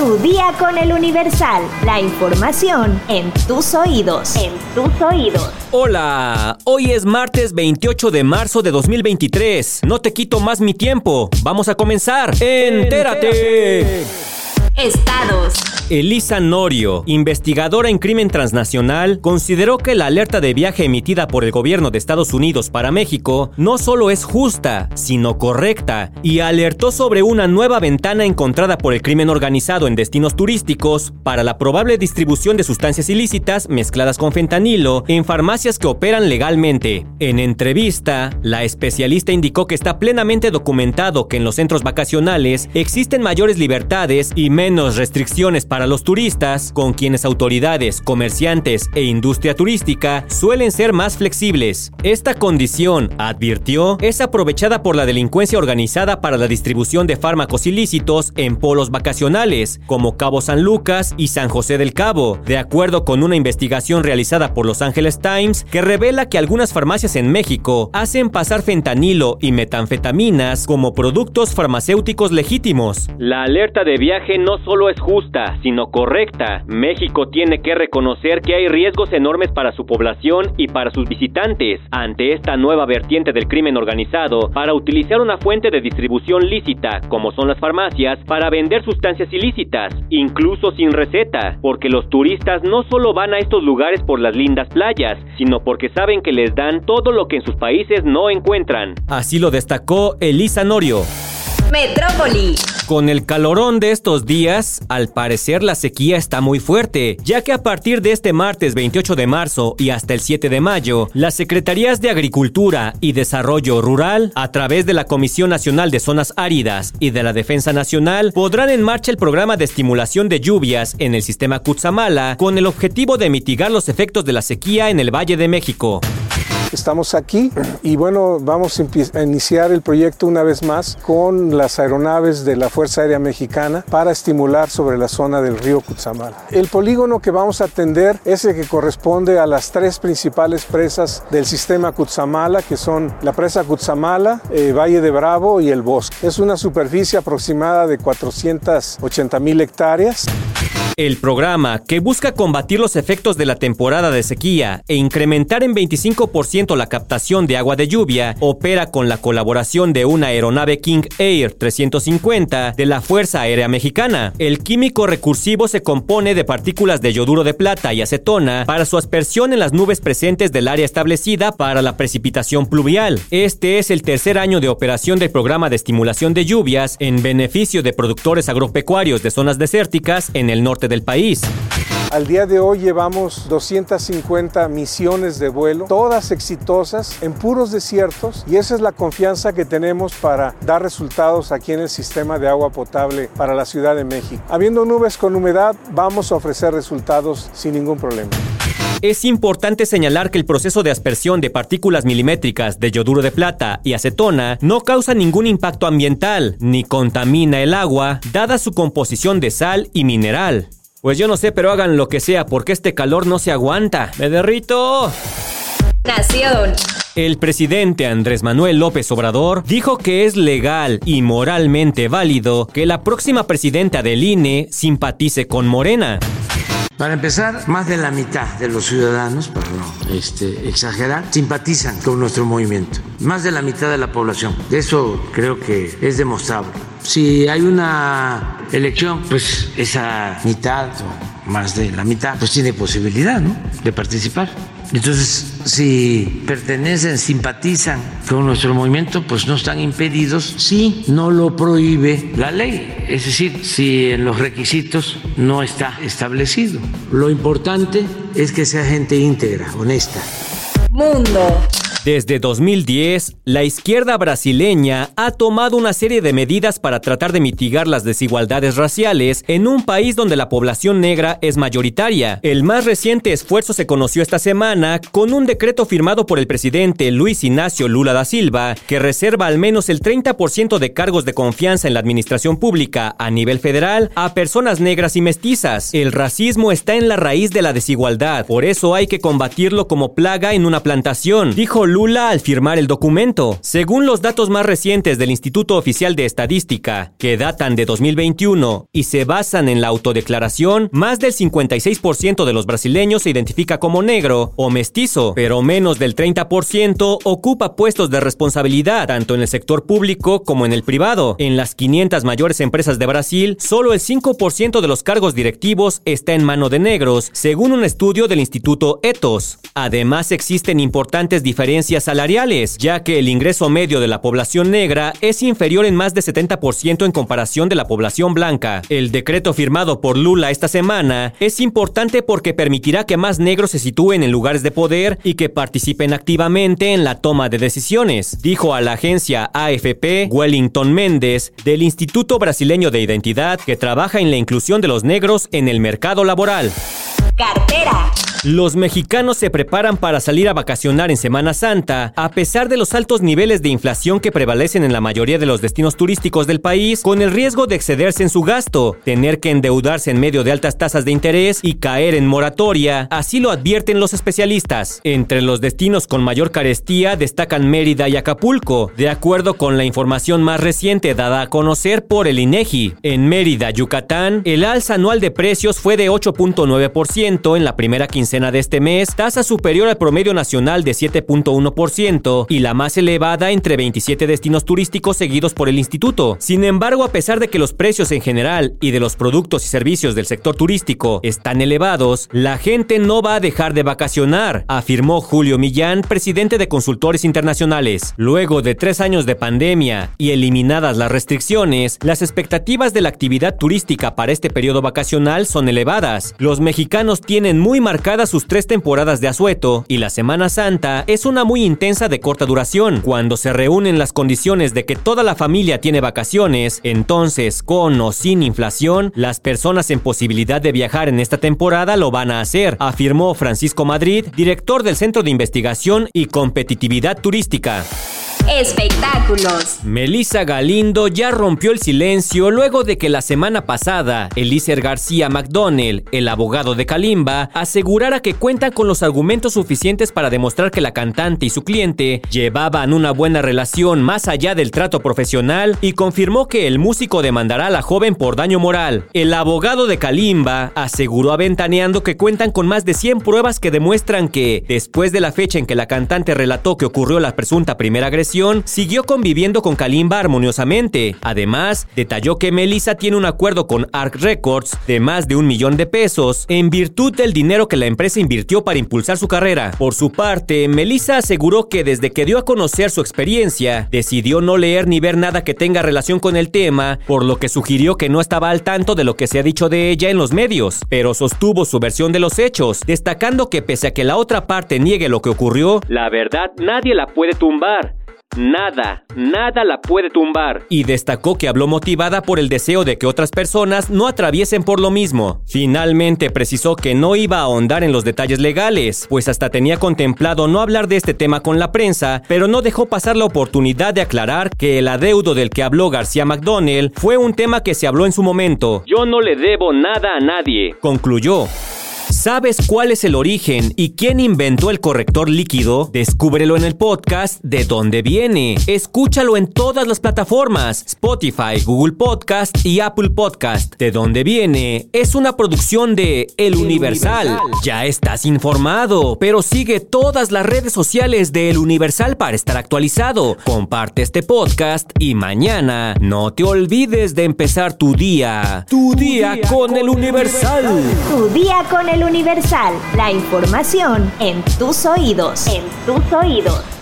Tu día con el Universal. La información en tus oídos. En tus oídos. Hola, hoy es martes 28 de marzo de 2023. No te quito más mi tiempo. Vamos a comenzar. Entérate. Estados. Elisa Norio, investigadora en crimen transnacional, consideró que la alerta de viaje emitida por el gobierno de Estados Unidos para México no solo es justa, sino correcta, y alertó sobre una nueva ventana encontrada por el crimen organizado en destinos turísticos para la probable distribución de sustancias ilícitas mezcladas con fentanilo en farmacias que operan legalmente. En entrevista, la especialista indicó que está plenamente documentado que en los centros vacacionales existen mayores libertades y menos restricciones para los turistas, con quienes autoridades, comerciantes e industria turística suelen ser más flexibles. Esta condición, advirtió, es aprovechada por la delincuencia organizada para la distribución de fármacos ilícitos en polos vacacionales, como Cabo San Lucas y San José del Cabo, de acuerdo con una investigación realizada por Los Angeles Times que revela que algunas farmacias en México hacen pasar fentanilo y metanfetaminas como productos farmacéuticos legítimos. La alerta de viaje no solo es justa, sino correcta. México tiene que reconocer que hay riesgos enormes para su población y para sus visitantes ante esta nueva vertiente del crimen organizado para utilizar una fuente de distribución lícita, como son las farmacias, para vender sustancias ilícitas, incluso sin receta, porque los turistas no solo van a estos lugares por las lindas playas, sino porque saben que les dan todo lo que en sus países no encuentran. Así lo destacó Elisa Norio. Metrópoli. Con el calorón de estos días, al parecer la sequía está muy fuerte, ya que a partir de este martes 28 de marzo y hasta el 7 de mayo, las Secretarías de Agricultura y Desarrollo Rural, a través de la Comisión Nacional de Zonas Áridas y de la Defensa Nacional, podrán en marcha el programa de estimulación de lluvias en el sistema Cutzamala con el objetivo de mitigar los efectos de la sequía en el Valle de México. Estamos aquí y bueno, vamos a iniciar el proyecto una vez más con las aeronaves de la Fuerza Aérea Mexicana para estimular sobre la zona del río Cutzamala. El polígono que vamos a atender es el que corresponde a las tres principales presas del sistema Cutzamala, que son la presa Cutzamala, eh, Valle de Bravo y el Bosque. Es una superficie aproximada de 480 mil hectáreas. El programa, que busca combatir los efectos de la temporada de sequía e incrementar en 25% la captación de agua de lluvia, opera con la colaboración de una aeronave King Air 350 de la Fuerza Aérea Mexicana. El químico recursivo se compone de partículas de yoduro de plata y acetona para su aspersión en las nubes presentes del área establecida para la precipitación pluvial. Este es el tercer año de operación del programa de estimulación de lluvias en beneficio de productores agropecuarios de zonas desérticas en el norte del país. Al día de hoy llevamos 250 misiones de vuelo, todas exitosas en puros desiertos y esa es la confianza que tenemos para dar resultados aquí en el sistema de agua potable para la Ciudad de México. Habiendo nubes con humedad, vamos a ofrecer resultados sin ningún problema. Es importante señalar que el proceso de aspersión de partículas milimétricas de yoduro de plata y acetona no causa ningún impacto ambiental ni contamina el agua, dada su composición de sal y mineral. Pues yo no sé, pero hagan lo que sea porque este calor no se aguanta. ¡Me derrito! Nación. El presidente Andrés Manuel López Obrador dijo que es legal y moralmente válido que la próxima presidenta del INE simpatice con Morena. Para empezar, más de la mitad de los ciudadanos, para no este, exagerar, simpatizan con nuestro movimiento. Más de la mitad de la población. Eso creo que es demostrable. Si hay una elección, pues esa mitad o más de la mitad, pues tiene posibilidad de participar. Entonces, si pertenecen, simpatizan con nuestro movimiento, pues no están impedidos si no lo prohíbe la ley. Es decir, si en los requisitos no está establecido. Lo importante es que sea gente íntegra, honesta. Mundo. Desde 2010, la izquierda brasileña ha tomado una serie de medidas para tratar de mitigar las desigualdades raciales en un país donde la población negra es mayoritaria. El más reciente esfuerzo se conoció esta semana con un decreto firmado por el presidente Luis Ignacio Lula da Silva que reserva al menos el 30% de cargos de confianza en la administración pública a nivel federal a personas negras y mestizas. El racismo está en la raíz de la desigualdad, por eso hay que combatirlo como plaga en una plantación, dijo Lula al firmar el documento. Según los datos más recientes del Instituto Oficial de Estadística, que datan de 2021 y se basan en la autodeclaración, más del 56% de los brasileños se identifica como negro o mestizo, pero menos del 30% ocupa puestos de responsabilidad tanto en el sector público como en el privado. En las 500 mayores empresas de Brasil, solo el 5% de los cargos directivos está en mano de negros, según un estudio del Instituto Ethos. Además, existen importantes diferencias salariales, ya que el ingreso medio de la población negra es inferior en más de 70% en comparación de la población blanca. El decreto firmado por Lula esta semana es importante porque permitirá que más negros se sitúen en lugares de poder y que participen activamente en la toma de decisiones, dijo a la agencia AFP Wellington Méndez del Instituto Brasileño de Identidad que trabaja en la inclusión de los negros en el mercado laboral. Cartera. Los mexicanos se preparan para salir a vacacionar en Semana Santa, a pesar de los altos niveles de inflación que prevalecen en la mayoría de los destinos turísticos del país, con el riesgo de excederse en su gasto, tener que endeudarse en medio de altas tasas de interés y caer en moratoria, así lo advierten los especialistas. Entre los destinos con mayor carestía destacan Mérida y Acapulco, de acuerdo con la información más reciente dada a conocer por el INEGI. En Mérida, Yucatán, el alza anual de precios fue de 8.9% en la primera quincena de este mes, tasa superior al promedio nacional de 7.1% y la más elevada entre 27 destinos turísticos seguidos por el instituto. Sin embargo, a pesar de que los precios en general y de los productos y servicios del sector turístico están elevados, la gente no va a dejar de vacacionar, afirmó Julio Millán, presidente de Consultores Internacionales. Luego de tres años de pandemia y eliminadas las restricciones, las expectativas de la actividad turística para este periodo vacacional son elevadas. Los mexicanos tienen muy marcada sus tres temporadas de asueto y la Semana Santa es una muy intensa de corta duración. Cuando se reúnen las condiciones de que toda la familia tiene vacaciones, entonces con o sin inflación, las personas en posibilidad de viajar en esta temporada lo van a hacer, afirmó Francisco Madrid, director del Centro de Investigación y Competitividad Turística. Espectáculos. Melissa Galindo ya rompió el silencio luego de que la semana pasada Elícer García McDonnell, el abogado de Kalimba, asegurara que cuentan con los argumentos suficientes para demostrar que la cantante y su cliente llevaban una buena relación más allá del trato profesional y confirmó que el músico demandará a la joven por daño moral. El abogado de Kalimba aseguró aventaneando que cuentan con más de 100 pruebas que demuestran que, después de la fecha en que la cantante relató que ocurrió la presunta primera agresión, siguió conviviendo con Kalimba armoniosamente. Además, detalló que Melissa tiene un acuerdo con Arc Records de más de un millón de pesos en virtud del dinero que la empresa invirtió para impulsar su carrera. Por su parte, Melissa aseguró que desde que dio a conocer su experiencia, decidió no leer ni ver nada que tenga relación con el tema, por lo que sugirió que no estaba al tanto de lo que se ha dicho de ella en los medios, pero sostuvo su versión de los hechos, destacando que pese a que la otra parte niegue lo que ocurrió, la verdad nadie la puede tumbar. Nada, nada la puede tumbar. Y destacó que habló motivada por el deseo de que otras personas no atraviesen por lo mismo. Finalmente precisó que no iba a ahondar en los detalles legales, pues hasta tenía contemplado no hablar de este tema con la prensa, pero no dejó pasar la oportunidad de aclarar que el adeudo del que habló García McDonnell fue un tema que se habló en su momento. Yo no le debo nada a nadie, concluyó. ¿Sabes cuál es el origen y quién inventó el corrector líquido? Descúbrelo en el podcast De dónde viene. Escúchalo en todas las plataformas: Spotify, Google Podcast y Apple Podcast. De dónde viene es una producción de El, Universal. Universal. Ya estás informado, pero sigue todas las redes sociales de El Universal para estar actualizado. Comparte este podcast y mañana no te olvides de empezar tu día. Tu, día, día, con, con El Universal. Tu día con El Universal, la información en tus oídos. En tus oídos.